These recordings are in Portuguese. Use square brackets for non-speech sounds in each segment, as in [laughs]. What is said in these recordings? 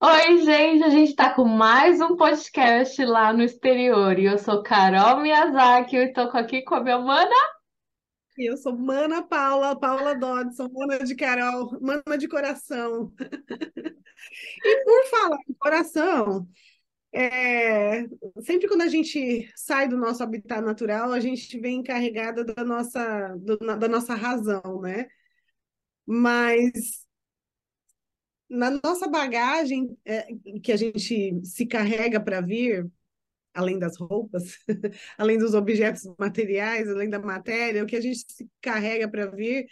Oi, gente, a gente está com mais um podcast lá no exterior. E eu sou Carol Miyazaki, eu estou aqui com a minha mana. E eu sou Mana Paula, Paula Dodson, Mana de Carol, Mana de coração. [laughs] E por falar em coração, é, sempre quando a gente sai do nosso habitat natural, a gente vem carregada da nossa, do- da nossa razão, né? Mas na nossa bagagem é, que a gente se carrega para vir, além das roupas, [laughs] além dos objetos materiais, além da matéria, o que a gente se carrega para vir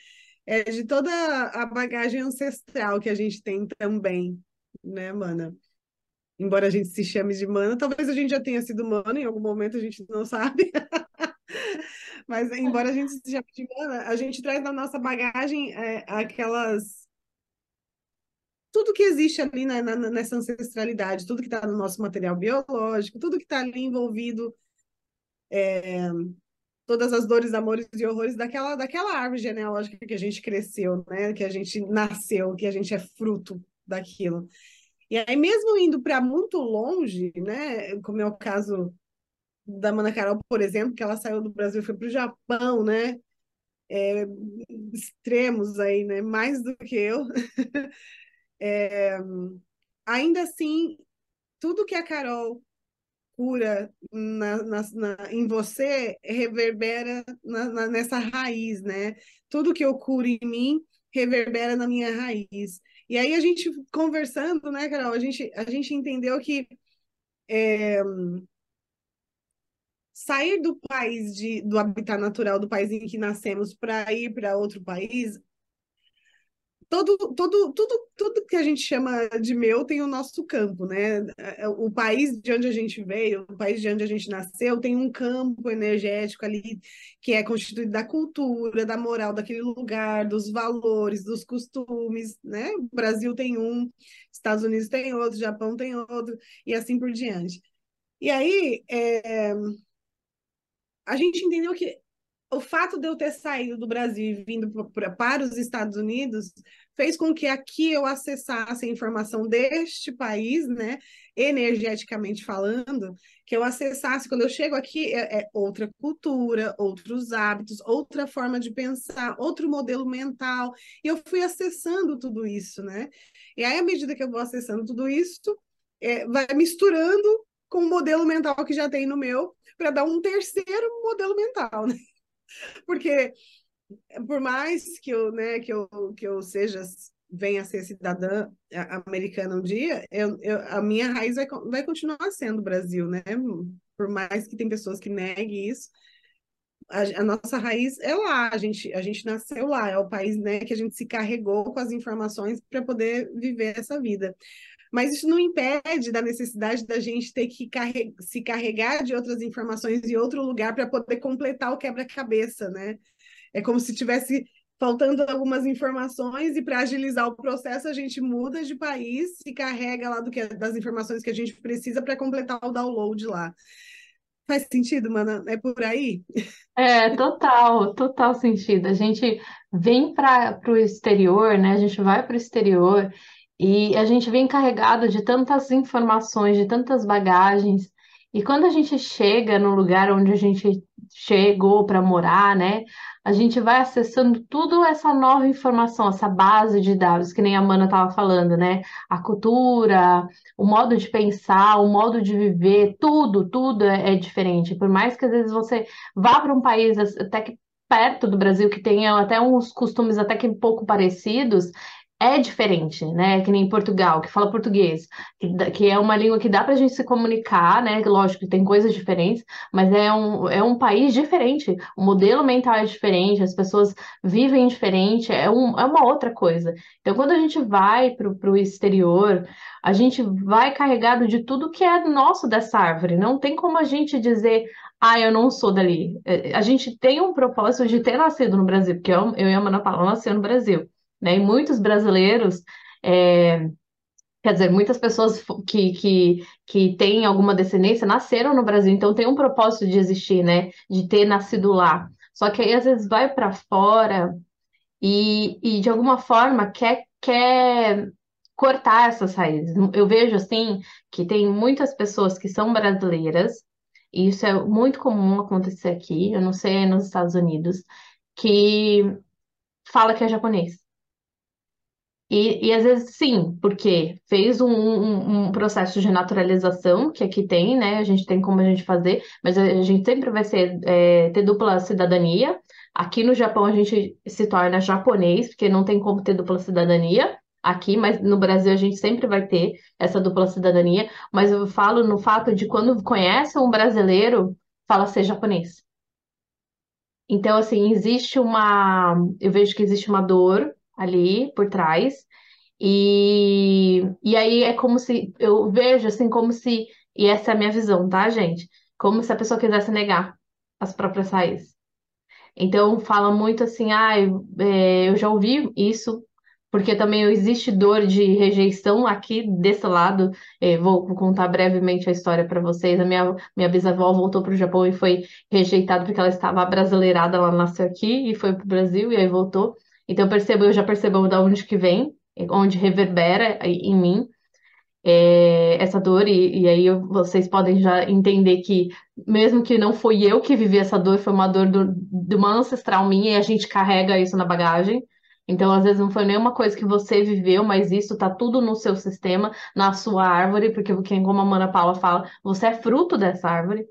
é de toda a bagagem ancestral que a gente tem também, né, mana? Embora a gente se chame de mana, talvez a gente já tenha sido mana em algum momento, a gente não [laughs] sabe. Mas embora a gente se chame de mana, a gente traz na nossa bagagem é, aquelas tudo que existe ali na, na, nessa ancestralidade, tudo que está no nosso material biológico, tudo que está ali envolvido, é, todas as dores, amores e horrores daquela, daquela árvore genealógica que a gente cresceu, né? que a gente nasceu, que a gente é fruto daquilo. E aí, mesmo indo para muito longe, né? como é o caso da Mana Carol, por exemplo, que ela saiu do Brasil e foi para o Japão, né? É, extremos aí, né? Mais do que eu. [laughs] É, ainda assim, tudo que a Carol cura na, na, na, em você reverbera nessa raiz, né? Tudo que eu curo em mim reverbera na minha raiz. E aí a gente conversando, né, Carol, a gente, a gente entendeu que é, sair do país de, do habitat natural do país em que nascemos para ir para outro país todo, todo, tudo, tudo que a gente chama de meu tem o nosso campo, né? O país de onde a gente veio, o país de onde a gente nasceu, tem um campo energético ali que é constituído da cultura, da moral daquele lugar, dos valores, dos costumes, né? O Brasil tem um, Estados Unidos tem outro, Japão tem outro, e assim por diante. E aí, é... a gente entendeu que o fato de eu ter saído do Brasil e vindo para os Estados Unidos fez com que aqui eu acessasse a informação deste país, né, energeticamente falando, que eu acessasse, quando eu chego aqui, é, é, outra cultura, outros hábitos, outra forma de pensar, outro modelo mental, e eu fui acessando tudo isso, né? E aí, à medida que eu vou acessando tudo isso, é, vai misturando com o modelo mental que já tem no meu, para dar um terceiro modelo mental, né? [laughs] Porque por mais que eu, né, que eu, que eu seja venha a ser cidadã americana um dia, eu, eu, a minha raiz vai, vai continuar sendo o Brasil, né? Por mais que tem pessoas que neguem isso, a, a, nossa raiz é lá, a gente, a gente nasceu lá, é o país né, que a gente se carregou com as informações para poder viver essa vida. Mas isso não impede da necessidade da gente ter que carre se carregar de outras informações em outro lugar para poder completar o quebra-cabeça, né? É como se tivesse faltando algumas informações e para agilizar o processo a gente muda de país e carrega lá do que das informações que a gente precisa para completar o download lá. Faz sentido, mano? É por aí? É, total, total sentido. A gente vem para o exterior, né? A gente vai para o exterior e a gente vem carregado de tantas informações, de tantas bagagens. E quando a gente chega no lugar onde a gente chegou para morar, né? A gente vai acessando tudo essa nova informação, essa base de dados, que nem a Mana estava falando, né? A cultura, o modo de pensar, o modo de viver, tudo, tudo é, é diferente. Por mais que às vezes você vá para um país até que perto do Brasil, que tenha até uns costumes até que um pouco parecidos, é diferente, né? Que nem Portugal, que fala português, que, que é uma língua que dá para a gente se comunicar, né? Lógico que tem coisas diferentes, mas é um, é um país diferente, o modelo mental é diferente, as pessoas vivem diferente, é, um, é uma outra coisa. Então, quando a gente vai para o exterior, a gente vai carregado de tudo que é nosso dessa árvore. Não tem como a gente dizer, ah, eu não sou dali. É, a gente tem um propósito de ter nascido no Brasil, porque eu, eu e a Ana Paula nasceu no Brasil né? E muitos brasileiros, é, quer dizer, muitas pessoas que, que, que têm alguma descendência nasceram no Brasil, então tem um propósito de existir, né? De ter nascido lá. Só que aí às vezes vai para fora e, e de alguma forma quer, quer cortar essas raízes. Eu vejo assim que tem muitas pessoas que são brasileiras, e isso é muito comum acontecer aqui, eu não sei nos Estados Unidos, que fala que é japonês. E, e às vezes sim, porque fez um, um, um, processo de naturalização que aqui tem, né? A gente tem como a gente fazer, mas a gente sempre vai ser, é, ter dupla cidadania. Aqui no Japão a gente se torna japonês, porque não tem como ter dupla cidadania aqui, mas no Brasil a gente sempre vai ter essa dupla cidadania. Mas eu falo no fato de quando conhece um brasileiro, fala ser japonês. Então, assim, existe uma. Eu vejo que existe uma dor ali por trás. E, e aí é como se. Eu vejo, assim, como se. E essa é a minha visão, tá, gente? Como se a pessoa quisesse negar as próprias raízes. Então, fala muito assim, ah, eu já ouvi isso porque também existe dor de rejeição aqui desse lado. É, vou, contar brevemente a história para vocês. A minha, minha bisavó voltou para o Japão e foi rejeitada porque ela estava brasileirada, ela nasceu aqui e foi para o Brasil e aí voltou. Então eu percebo, eu já percebo de onde que vem, onde reverbera em mim é, essa dor e, e aí vocês podem já entender que mesmo que não foi eu que vivi essa dor, foi uma dor do, de uma ancestral minha e a gente carrega isso na bagagem. Então, às vezes, não foi nenhuma coisa que você viveu, mas isso tá tudo no seu sistema, na sua árvore, porque, como a Mana Paula fala, você é fruto dessa árvore.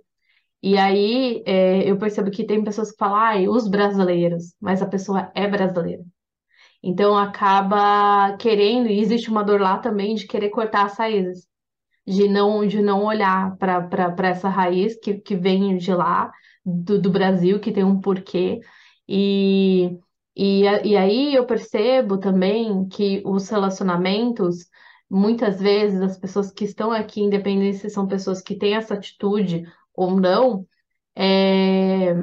E aí é, eu percebo que tem pessoas que falam, ai, os brasileiros, mas a pessoa é brasileira. Então acaba querendo, e existe uma dor lá também de querer cortar as raízes, de não, de não olhar para essa raiz que, que vem de lá, do, do Brasil, que tem um porquê. E e, e aí eu percebo também que os relacionamentos, muitas vezes, as pessoas que estão aqui, independente se são pessoas que têm essa atitude ou não, é,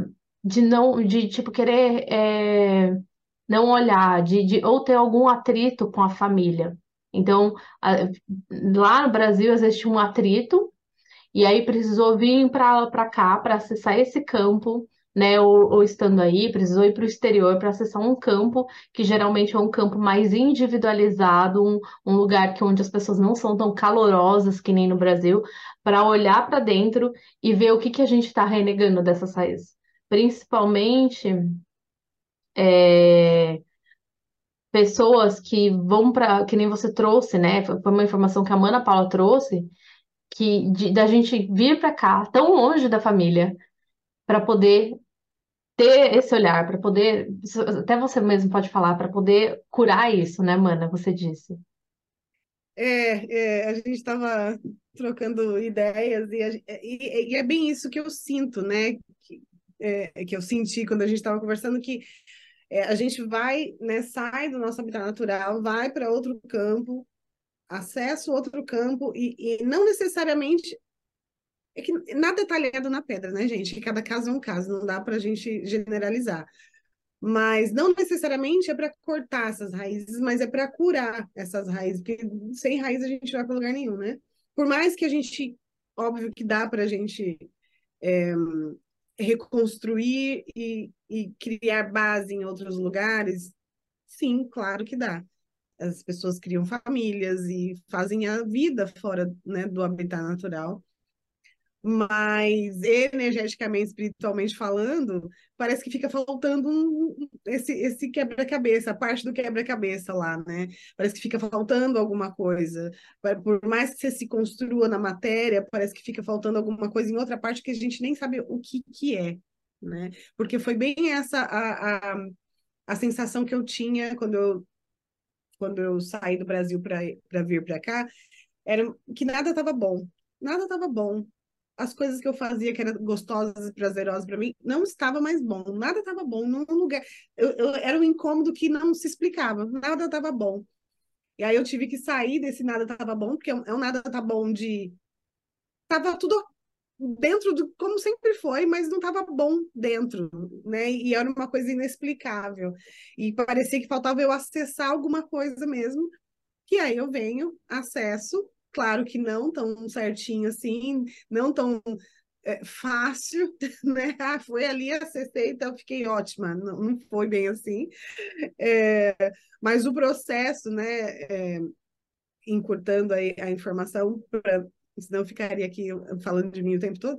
de não, de tipo, querer é, não olhar, de, de, ou ter algum atrito com a família. Então, a, lá no Brasil existe um atrito, e aí precisou vir para cá para acessar esse campo né, ou, ou, estando aí, precisou ir para o exterior para acessar um campo que geralmente é um campo mais individualizado, um, um lugar que onde as pessoas não são tão calorosas que nem no Brasil, para olhar para dentro e ver o que, que a gente está renegando dessas raízes. Principalmente é, pessoas que vão para, que nem você trouxe, né? Foi uma informação que a Mana Paula trouxe, que de, da gente vir para cá, tão longe da família, para poder ter esse olhar, para poder, até você mesmo pode falar, para poder curar isso, né, mana? Você disse. É, é a gente estava trocando ideias e, a, e, e, é bem isso que eu sinto, né? Que, é, que eu senti quando a gente estava conversando que é, a gente vai, né, sai do nosso habitat natural, vai para outro campo, acessa outro campo e, e não necessariamente é que nada é talhado na pedra, né, gente? Que cada caso é um caso, não dá para a gente generalizar. Mas não necessariamente é para cortar essas raízes, mas é para curar essas raízes, porque sem raiz a gente não vai para lugar nenhum, né? Por mais que a gente, óbvio que dá para a gente é, reconstruir e, e criar base em outros lugares, sim, claro que dá as pessoas criam famílias e fazem a vida fora né, do habitat natural mas energeticamente, espiritualmente falando, parece que fica faltando um, esse, esse quebra-cabeça, a parte do quebra-cabeça lá, né? Parece que fica faltando alguma coisa. Por mais que você se construa na matéria, parece que fica faltando alguma coisa em outra parte que a gente nem sabe o que, que é, né? Porque foi bem essa a, a, a sensação que eu tinha quando eu, quando eu saí do Brasil para vir para cá, era que nada estava bom. Nada estava bom as coisas que eu fazia que eram gostosas e prazerosas para mim não estava mais bom, nada estava bom num lugar. Eu, eu, era um incômodo que não se explicava, nada estava bom. E aí eu tive que sair desse nada estava bom, porque é um, é um nada tá bom de tava tudo dentro do como sempre foi, mas não estava bom dentro, né? E era uma coisa inexplicável. E parecia que faltava eu acessar alguma coisa mesmo. Que aí eu venho, acesso Claro que não tão certinho assim, não tão é, fácil, [laughs] né? Ah, foi ali, acessei, então fiquei ótima. Não, não foi bem assim. É, mas o processo, né? É, encurtando aí a informação, pra, senão ficaria aqui falando de mim o tempo todo.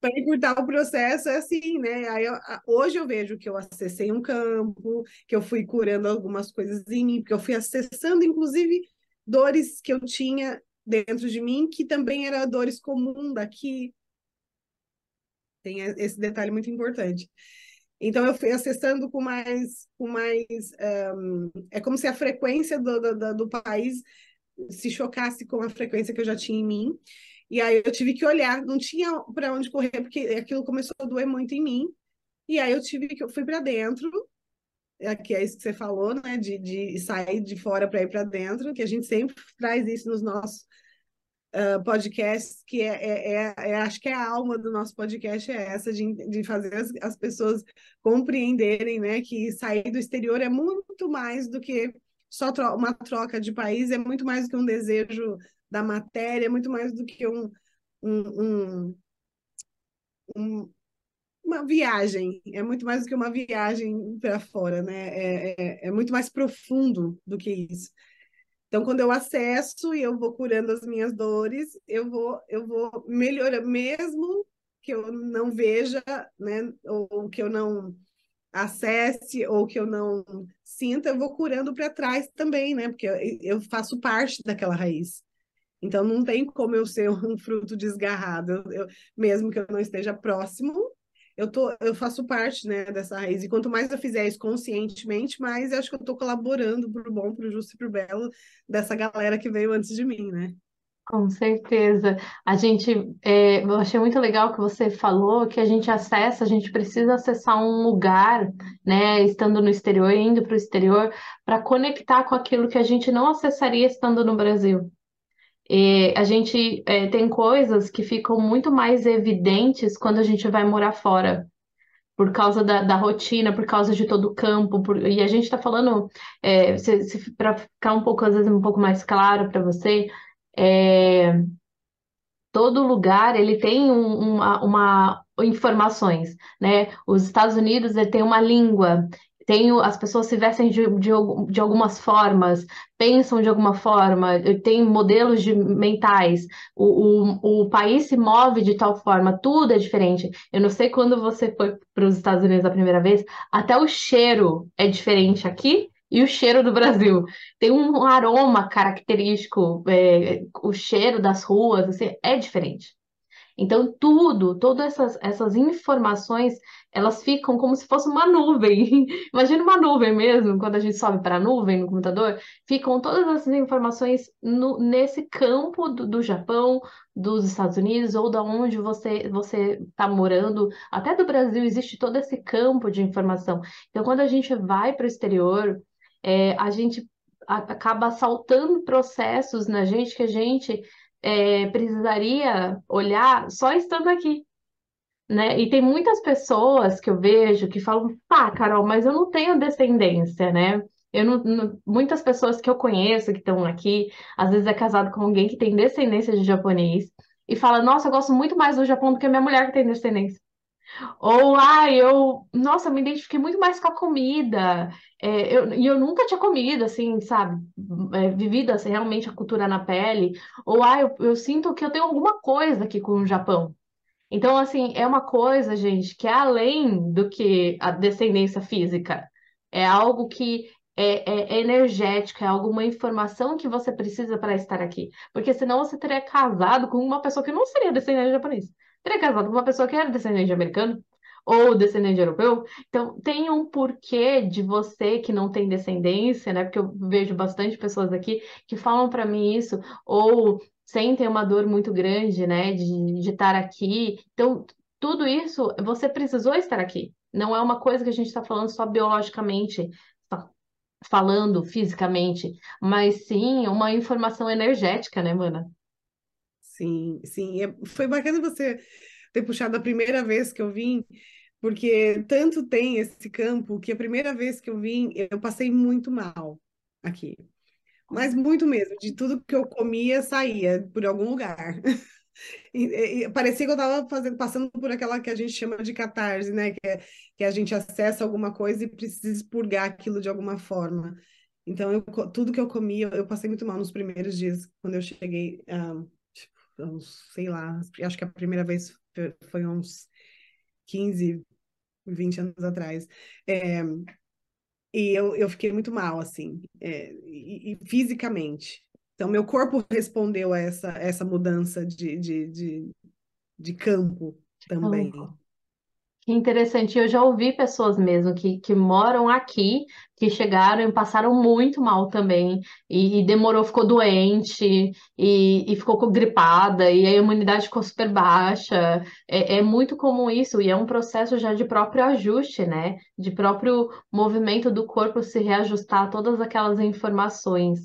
Para encurtar o processo é assim, né? Aí eu, hoje eu vejo que eu acessei um campo, que eu fui curando algumas coisas em mim, porque eu fui acessando, inclusive, dores que eu tinha dentro de mim, que também eram dores comuns daqui. Tem esse detalhe muito importante. Então eu fui acessando com mais, com mais um, é como se a frequência do, do, do país se chocasse com a frequência que eu já tinha em mim. E aí eu tive que olhar, não tinha para onde correr, porque aquilo começou a doer muito em mim. E aí eu tive que eu fui para dentro, é, que é isso que você falou, né, de, de sair de fora para ir para dentro, que a gente sempre traz isso nos nossos uh, podcasts, que é, é, é, é, acho que é a alma do nosso podcast é essa, de, de fazer as, as pessoas compreenderem, né, que sair do exterior é muito mais do que só tro uma troca de país, é muito mais do que um desejo da matéria, é muito mais do que um, um, um, um uma viagem, é muito mais do que uma viagem para fora, né? É, é, é, muito mais profundo do que isso. Então, quando eu acesso e eu vou curando as minhas dores, eu vou, eu vou melhorando, mesmo que eu não veja, né? Ou que eu não acesse, ou que eu não sinta, eu vou curando para trás também, né? Porque eu, eu faço parte daquela raiz. Então, não tem como eu ser um fruto desgarrado, eu, mesmo que eu não esteja próximo, eu, tô, eu faço parte né, dessa raiz. E quanto mais eu fizer isso conscientemente, mais eu acho que eu estou colaborando para o bom, para o justo e para o belo dessa galera que veio antes de mim, né? Com certeza. A gente, é, eu achei muito legal que você falou que a gente acessa, a gente precisa acessar um lugar, né, estando no exterior, indo para o exterior, para conectar com aquilo que a gente não acessaria estando no Brasil. E a gente é, tem coisas que ficam muito mais evidentes quando a gente vai morar fora, por causa da, da rotina, por causa de todo o campo. Por... e a gente está falando, é, para ficar um pouco, às vezes, um pouco mais claro para você, é, todo lugar ele tem um, uma, uma informações, né? Os Estados Unidos ele tem uma língua, tenho, as pessoas se vestem de, de, de algumas formas, pensam de alguma forma, tem modelos de, mentais, o, o, o país se move de tal forma, tudo é diferente. Eu não sei quando você foi para os Estados Unidos a primeira vez, até o cheiro é diferente aqui e o cheiro do Brasil. Tem um aroma característico, é, o cheiro das ruas, assim, é diferente. Então, tudo, todas essas, essas informações, elas ficam como se fosse uma nuvem. [laughs] Imagina uma nuvem mesmo, quando a gente sobe para a nuvem no computador, ficam todas essas informações no, nesse campo do, do Japão, dos Estados Unidos ou da onde você você está morando, até do Brasil existe todo esse campo de informação. Então, quando a gente vai para o exterior, é, a gente acaba saltando processos na gente que a gente é, precisaria olhar só estando aqui. Né? E tem muitas pessoas que eu vejo que falam, pá, Carol, mas eu não tenho descendência, né? Eu não, não, muitas pessoas que eu conheço que estão aqui, às vezes é casado com alguém que tem descendência de japonês e fala, nossa, eu gosto muito mais do Japão do que a minha mulher que tem descendência. Ou, ah, eu, nossa, me identifiquei muito mais com a comida. É, eu, e eu nunca tinha comido, assim, sabe? É, vivido assim, realmente a cultura na pele. Ou, ah, eu, eu sinto que eu tenho alguma coisa aqui com o Japão. Então, assim, é uma coisa, gente, que é além do que a descendência física. É algo que é, é, é energético, é alguma informação que você precisa para estar aqui. Porque senão você teria casado com uma pessoa que não seria descendente japonês teria casado com uma pessoa que era descendente americano ou descendente europeu. Então, tem um porquê de você que não tem descendência, né? Porque eu vejo bastante pessoas aqui que falam para mim isso, ou sentem uma dor muito grande, né, de, de estar aqui. Então, tudo isso, você precisou estar aqui. Não é uma coisa que a gente está falando só biologicamente, falando fisicamente, mas sim uma informação energética, né, Mana? Sim, sim. É, foi bacana você ter puxado a primeira vez que eu vim, porque tanto tem esse campo que a primeira vez que eu vim, eu passei muito mal aqui. Mas muito mesmo, de tudo que eu comia, saía por algum lugar. [laughs] E, e, parecia que eu estava passando por aquela que a gente chama de catarse, né? Que, é, que a gente acessa alguma coisa e precisa expurgar aquilo de alguma forma. Então, eu, tudo que eu comia, eu passei muito mal nos primeiros dias, quando eu cheguei, um, tipo, sei lá, acho que a primeira vez foi uns 15, 20 anos atrás. É, e eu, eu fiquei muito mal, assim, é, e, e, fisicamente. Então, meu corpo [laughs] respondeu a essa, essa mudança de, de, de, de campo também. Que interessante. Eu já ouvi pessoas mesmo que, que moram aqui, que chegaram e passaram muito mal também, e, e demorou, ficou doente, e, e ficou gripada, e a imunidade ficou super baixa. É, é muito comum isso, e é um processo já de próprio ajuste, né? De próprio movimento do corpo se reajustar a todas aquelas informações.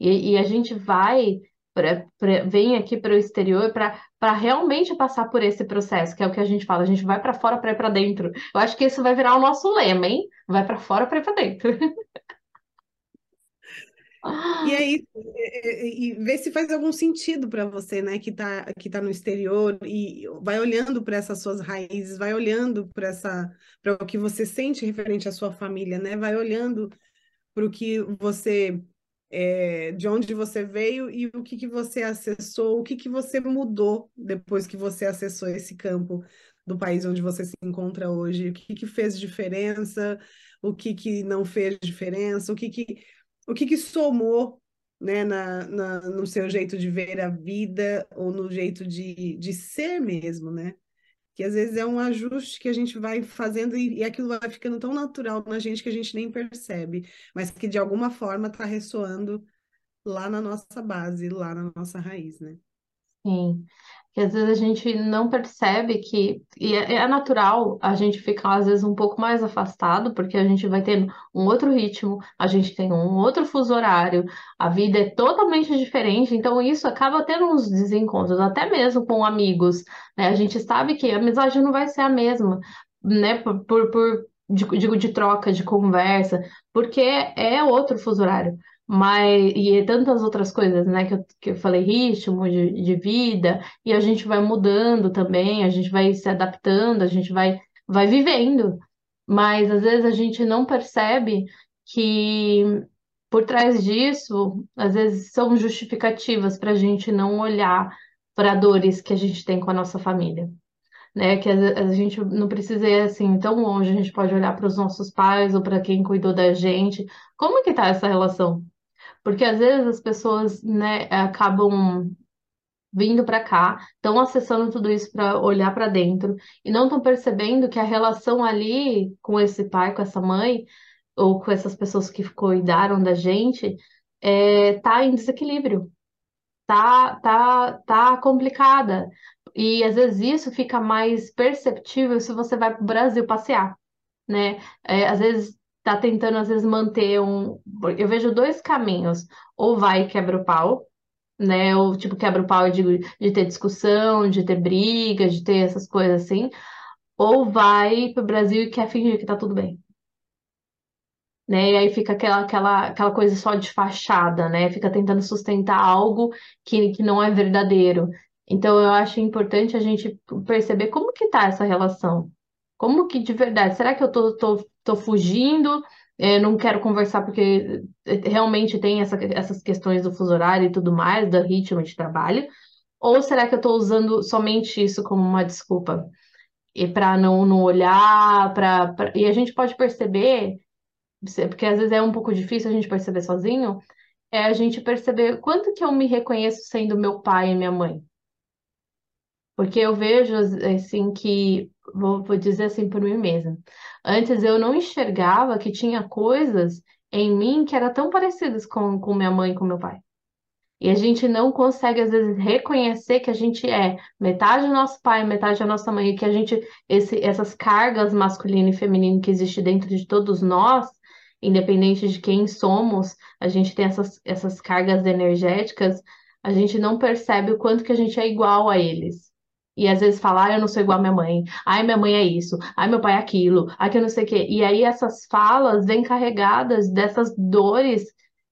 E, e a gente vai pra, pra, vem aqui para o exterior para realmente passar por esse processo, que é o que a gente fala, a gente vai para fora para ir para dentro. Eu acho que isso vai virar o nosso lema, hein? Vai para fora para ir para dentro. E aí, e, e ver se faz algum sentido para você, né, que está que tá no exterior e vai olhando para essas suas raízes, vai olhando para essa para o que você sente referente à sua família, né? Vai olhando para o que você é, de onde você veio e o que, que você acessou, o que, que você mudou depois que você acessou esse campo do país onde você se encontra hoje, o que, que fez diferença, o que, que não fez diferença, o que, que, o que, que somou né, na, na, no seu jeito de ver a vida ou no jeito de, de ser mesmo, né? Que às vezes é um ajuste que a gente vai fazendo e, e aquilo vai ficando tão natural na gente que a gente nem percebe, mas que de alguma forma está ressoando lá na nossa base, lá na nossa raiz, né? Sim que às vezes a gente não percebe que, e é, é natural a gente ficar às vezes um pouco mais afastado, porque a gente vai tendo um outro ritmo, a gente tem um outro fuso horário, a vida é totalmente diferente, então isso acaba tendo uns desencontros, até mesmo com amigos, né? A gente sabe que a amizade não vai ser a mesma, né? Por, por, por digo, de troca, de conversa, porque é outro fuso horário mas e tantas outras coisas, né, que eu, que eu falei, ritmo de, de vida, e a gente vai mudando também, a gente vai se adaptando, a gente vai, vai vivendo, mas às vezes a gente não percebe que por trás disso, às vezes são justificativas para a gente não olhar para dores que a gente tem com a nossa família. Né, que a, a gente não precisa ir assim tão longe, a gente pode olhar para os nossos pais ou para quem cuidou da gente. Como que tá essa relação? Porque às vezes as pessoas, né, acabam vindo para cá, estão acessando tudo isso para olhar para dentro e não estão percebendo que a relação ali com esse pai, com essa mãe ou com essas pessoas que cuidaram da gente, é, tá em desequilíbrio, tá, tá, tá complicada. E às vezes isso fica mais perceptível se você vai para o Brasil passear, né? É, às vezes tá tentando, às vezes, manter um. Eu vejo dois caminhos. Ou vai e quebra o pau, né? Ou, tipo, quebra o pau de, de ter discussão, de ter briga, de ter essas coisas assim. Ou vai pro Brasil e quer fingir que tá tudo bem. Né? E aí fica aquela, aquela, aquela coisa só de fachada, né? Fica tentando sustentar algo que, que não é verdadeiro. Então, eu acho importante a gente perceber como que tá essa relação. Como que de verdade? Será que eu tô, tô, tô fugindo? É, não quero conversar porque é, realmente tem essa, essas questões do fuso horário e tudo mais, do ritmo de trabalho? Ou será que eu estou usando somente isso como uma desculpa? E para não, não olhar, pra, pra, e a gente pode perceber, porque às vezes é um pouco difícil a gente perceber sozinho, é a gente perceber quanto que eu me reconheço sendo meu pai e minha mãe. Porque eu vejo, assim, que, vou, vou dizer assim por mim mesma, antes eu não enxergava que tinha coisas em mim que eram tão parecidas com, com minha mãe e com meu pai. E a gente não consegue, às vezes, reconhecer que a gente é metade do nosso pai, metade da nossa mãe, e que a gente, esse, essas cargas masculino e feminino que existe dentro de todos nós, independente de quem somos, a gente tem essas, essas cargas energéticas, a gente não percebe o quanto que a gente é igual a eles. E às vezes falar, ah, eu não sou igual a minha mãe. Ai, minha mãe é isso. Ai, meu pai é aquilo. Ai, que eu não sei o quê. E aí essas falas vêm carregadas dessas dores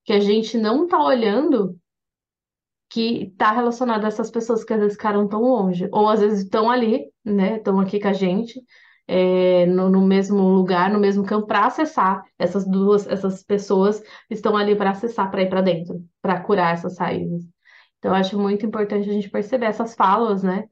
que a gente não tá olhando que tá relacionada a essas pessoas que às vezes ficaram tão longe. Ou às vezes estão ali, né? Estão aqui com a gente. é, no, no mesmo lugar, no mesmo campo, para acessar essas duas, essas pessoas estão ali para acessar, para ir para dentro, para curar essas raízes. Então, acho muito importante a gente perceber essas falas, né?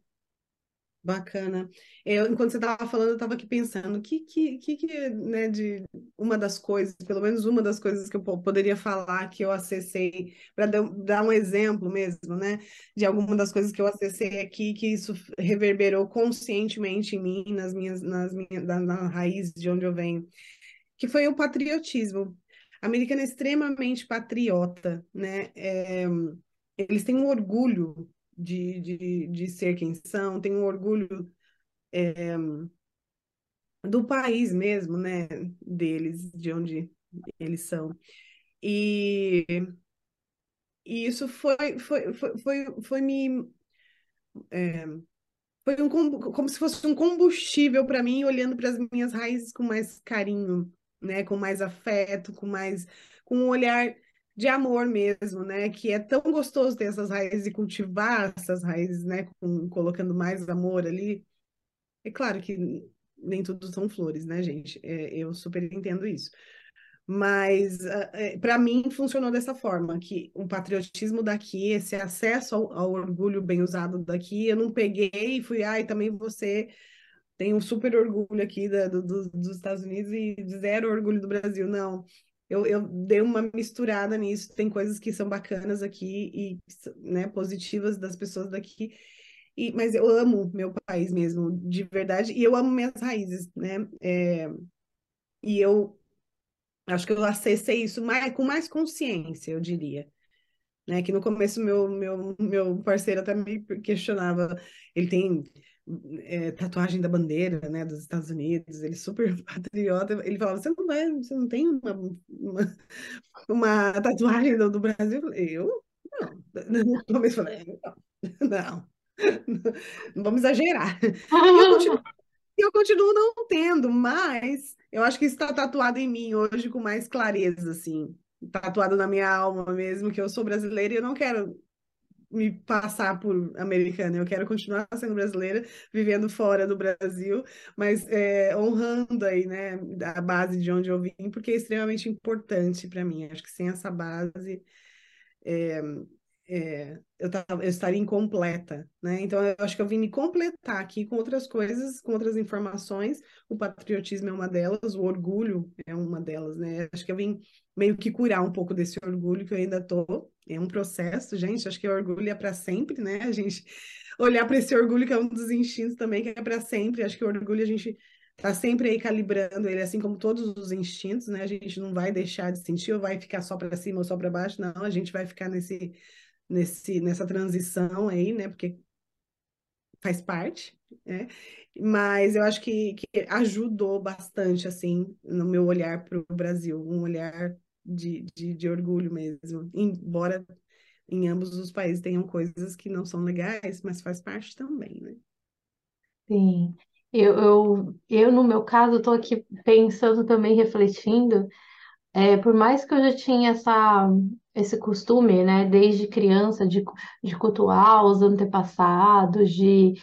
Bacana. Eu, enquanto você estava falando, eu estava aqui pensando, que, que, que, que, né, de uma das coisas, pelo menos uma das coisas que eu poderia falar que eu acessei, para dar um exemplo mesmo, né, de alguma das coisas que eu acessei aqui, que isso reverberou conscientemente em mim, nas minhas, nas minhas, na, na raiz de onde eu venho, que foi o patriotismo. A americana é extremamente patriota, né, é, eles têm um orgulho de, de, de ser quem são, tem um orgulho é, do país mesmo, né, deles, de onde eles são. E, e isso foi, foi, foi, foi, foi me. É, foi um, como se fosse um combustível para mim, olhando para as minhas raízes com mais carinho, né, com mais afeto, com mais com um olhar de amor mesmo, né? Que é tão gostoso ter essas raízes e cultivar essas raízes, né? Com, colocando mais amor ali. É claro que nem tudo são flores, né, gente? É, eu super entendo isso. Mas é, para mim funcionou dessa forma, que o patriotismo daqui, esse acesso ao, ao orgulho bem usado daqui, eu não peguei e fui, ai, também você tem um super orgulho aqui da, do, do, dos Estados Unidos e zero orgulho do Brasil. Não, eu, eu dei uma misturada nisso. Tem coisas que são bacanas aqui e né, positivas das pessoas daqui. E, mas eu amo meu país mesmo, de verdade, e eu amo minhas raízes, né? É, e eu acho que eu acessei isso mais, com mais consciência, eu diria. Né, que no começo meu, meu, meu parceiro até me questionava, ele tem é, tatuagem da bandeira, né, dos Estados Unidos, ele super [laughs] patriota, ele falava, você não vai, você não tem uma, uma, uma tatuagem do, do, Brasil? Eu? Não. [laughs] Começo eu falei, não, não, não vamos exagerar. Eu continuo, eu continuo não tendo, mas eu acho que está tatuado em mim hoje com mais clareza, assim, tatuado na minha alma mesmo, que eu sou brasileira e eu não quero me passar por americana, eu quero continuar [laughs] sendo brasileira, vivendo fora do Brasil, mas é, honrando aí, né, a base de onde eu vim, porque é extremamente importante para mim. Acho que sem essa base é, é, eu, tava, eu estaria incompleta, né? Então eu acho que eu vim me completar aqui com outras coisas, com outras informações. O patriotismo é uma delas, o orgulho é uma delas, né? Acho que eu vim meio que curar um pouco desse orgulho que eu ainda tô. É um processo, gente. Acho que o orgulho é para sempre, né? A gente olhar para esse orgulho que é um dos instintos também que é para sempre. Acho que o orgulho a gente tá sempre aí calibrando ele, assim como todos os instintos, né? A gente não vai deixar de sentir ou vai ficar só para cima ou só para baixo, não. A gente vai ficar nesse nesse, nessa transição aí, né? Porque faz parte, né? Mas eu acho que, que ajudou bastante, assim, no meu olhar para o Brasil, um olhar de, de, de orgulho mesmo. Embora em ambos os países tenham coisas que não são legais, mas faz parte também, né? Sim. Eu, eu, eu, no meu caso, estou aqui pensando também, refletindo, é, por mais que eu já tinha essa, esse costume, né, desde criança, de, de cultuar os antepassados, de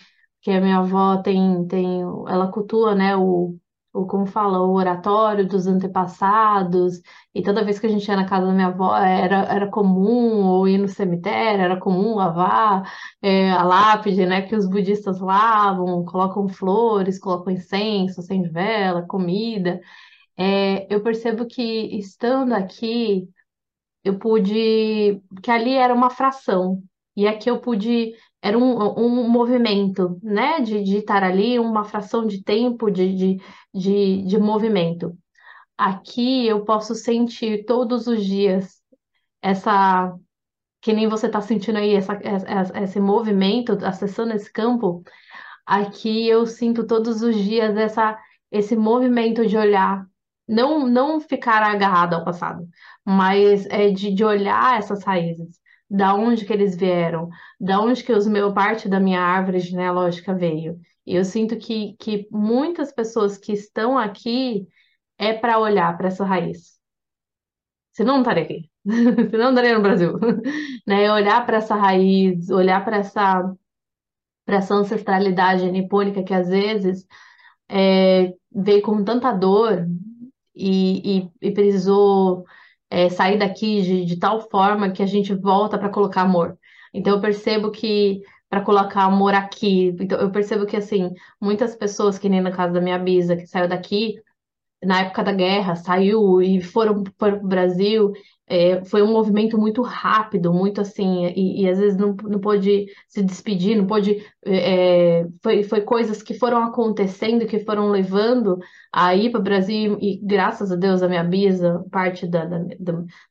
que a minha avó tem, tem ela cultua, né, o, o, como fala, o oratório dos antepassados, e toda vez que a gente ia na casa da minha avó, era, era comum, ou ir no cemitério, era comum lavar é, a lápide, né, que os budistas lavam, colocam flores, colocam incenso, acende vela, comida, é, eu percebo que estando aqui, eu pude, que ali era uma fração, e aqui eu pude, era um, um movimento, né, de, de estar ali, uma fração de tempo de, de, de, de movimento. Aqui eu posso sentir todos os dias essa, que nem você está sentindo aí, essa, essa, esse movimento, acessando esse campo, aqui eu sinto todos os dias essa, esse movimento de olhar não, não ficar agarrado ao passado, mas é de, de olhar essas raízes, da onde que eles vieram, da onde que os meu parte da minha árvore genealógica veio. E eu sinto que, que muitas pessoas que estão aqui é para olhar para essa raiz. Senão não estaria aqui. [laughs] Senão não estaria no Brasil. [laughs] né? Olhar para essa raiz, olhar para essa, para essa ancestralidade nipônica que às vezes é, veio com tanta dor e, e, e precisou é, sair daqui de, de tal forma que a gente volta para colocar amor. Então eu percebo que para colocar amor aqui, então eu percebo que assim, muitas pessoas, que nem no caso da minha bisa, que saiu daqui na época da guerra, saiu e foram para o Brasil é, foi um movimento muito rápido, muito assim, e, e às vezes não, não pôde se despedir, não pôde. É, foi, foi coisas que foram acontecendo, que foram levando a ir para o Brasil, e graças a Deus a minha bisa, parte da, da,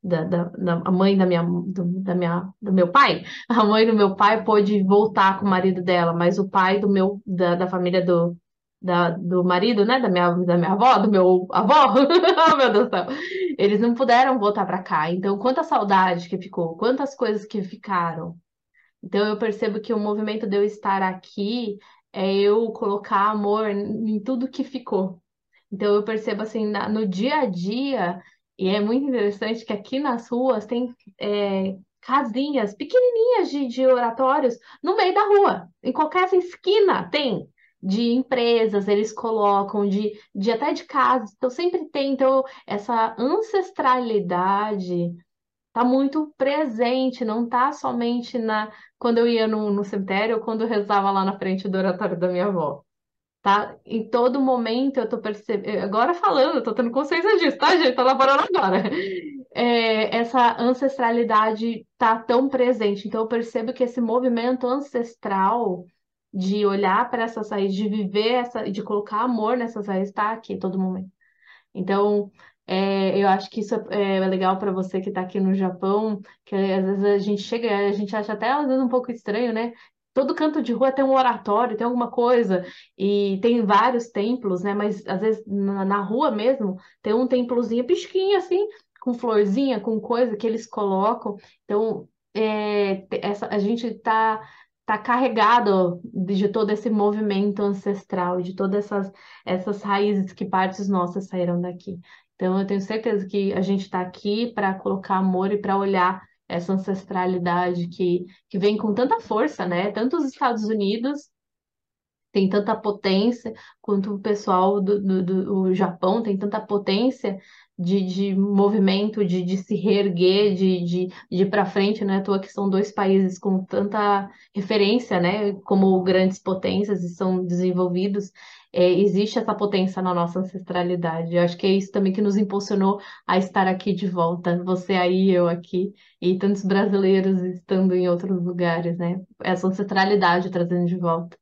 da, da, da mãe da minha, do, da minha, do meu pai, [laughs] a mãe do meu pai pôde voltar com o marido dela, mas o pai do meu, da, da família do, da, do marido, né, da minha, da minha avó, do meu avó, [laughs] oh, meu Deus do céu, eles não puderam voltar para cá. Então, quanta saudade que ficou, quantas coisas que ficaram. Então, eu percebo que o movimento de eu estar aqui é eu colocar amor em tudo que ficou. Então, eu percebo assim, na, no dia a dia, e é muito interessante que aqui nas ruas tem é, casinhas pequenininhas de, de oratórios no meio da rua. Em qualquer esquina tem de empresas, eles colocam, de, de até de casas. Então, sempre tem então, essa ancestralidade está muito presente, não está somente na quando eu ia no, no cemitério ou quando eu rezava lá na frente do oratório da minha avó. Tá? Em todo momento eu tô percebendo, agora falando, eu tô tendo consciência disso, tá, gente? Tô elaborando agora. É, essa ancestralidade tá tão presente, então eu percebo que esse movimento ancestral de olhar para essas raízes, de viver essa, de colocar amor nessas raízes, está aqui todo momento. Então, é, eu acho que isso é, é legal para você que está aqui no Japão, que às vezes a gente chega, a gente acha até às vezes um pouco estranho, né? Todo canto de rua tem um oratório, tem alguma coisa, e tem vários templos, né? Mas às vezes na, na rua mesmo tem um templozinho pisquinho assim, com florzinha, com coisa que eles colocam. Então, é, essa, a gente está tá carregado de todo esse movimento ancestral, de todas essas, essas raízes que partes nossas saíram daqui. Então, eu tenho certeza que a gente está aqui para colocar amor e para olhar essa ancestralidade que, que vem com tanta força, né? Tanto os Estados Unidos tem tanta potência, quanto o pessoal do, do, do Japão tem tanta potência de, de movimento, de, de se reerguer, de, de, de ir para frente, né? À toa que são dois países com tanta referência, né? Como grandes potências e são desenvolvidos. É, existe essa potência na nossa ancestralidade. Eu acho que é isso também que nos impulsionou a estar aqui de volta. Você aí, eu aqui, e tantos brasileiros estando em outros lugares, né? Essa ancestralidade trazendo de volta.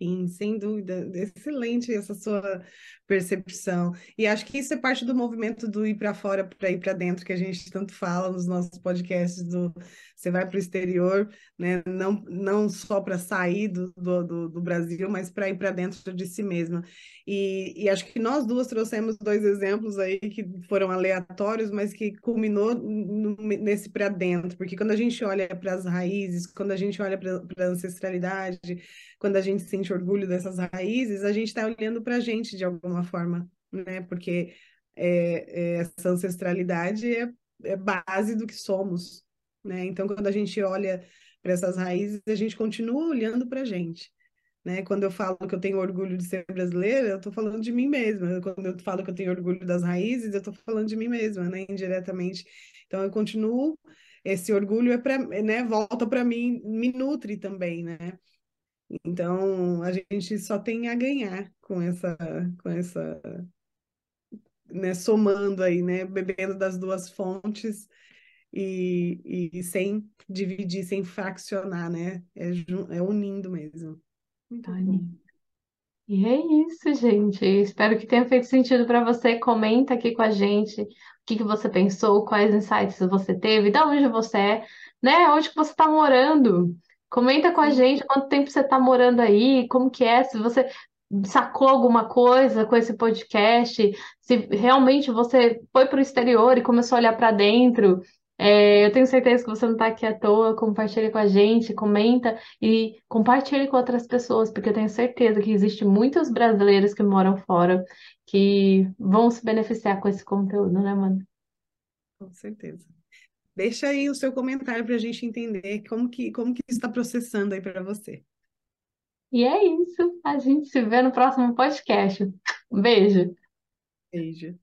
Sim, sem dúvida. Excelente essa sua percepção. E acho que isso é parte do movimento do ir para fora para ir para dentro, que a gente tanto fala nos nossos podcasts do você vai para o exterior, né? Não, não só para sair do, do, do, Brasil, mas para ir para dentro de si mesma. E, e acho que nós duas trouxemos dois exemplos aí que foram aleatórios, mas que culminou no, nesse para dentro, porque quando a gente olha para as raízes, quando a gente olha para a ancestralidade, quando a gente sente orgulho dessas raízes, a gente está olhando para a gente de alguma forma, né? Porque é, é, essa ancestralidade é, é base do que somos, né? Então, quando a gente olha para essas raízes, a gente continua olhando para a gente. Né? Quando eu falo que eu tenho orgulho de ser brasileira, eu estou falando de mim mesma. Quando eu falo que eu tenho orgulho das raízes, eu estou falando de mim mesma, né? indiretamente. Então, eu continuo. Esse orgulho é para, né? Volta para mim, me nutre também, né? Então, a gente só tem a ganhar com essa, com essa, né, somando aí, né, bebendo das duas fontes e, e sem dividir, sem fraccionar, né, é, é unindo mesmo. Muito bom. E é isso, gente. Espero que tenha feito sentido para você. Comenta aqui com a gente o que que você pensou, quais insights você teve, de onde você é, né? Onde que você está morando. Comenta com a gente quanto tempo você está morando aí, como que é, se você sacou alguma coisa com esse podcast, se realmente você foi para o exterior e começou a olhar para dentro. É, eu tenho certeza que você não está aqui à toa. Compartilhe com a gente, comenta e compartilhe com outras pessoas, porque eu tenho certeza que existem muitos brasileiros que moram fora que vão se beneficiar com esse conteúdo, né, mano? Com certeza. Deixa aí o seu comentário para a gente entender como que, como que está processando aí para você. E é isso. A gente se vê no próximo podcast. Um beijo. Beijo.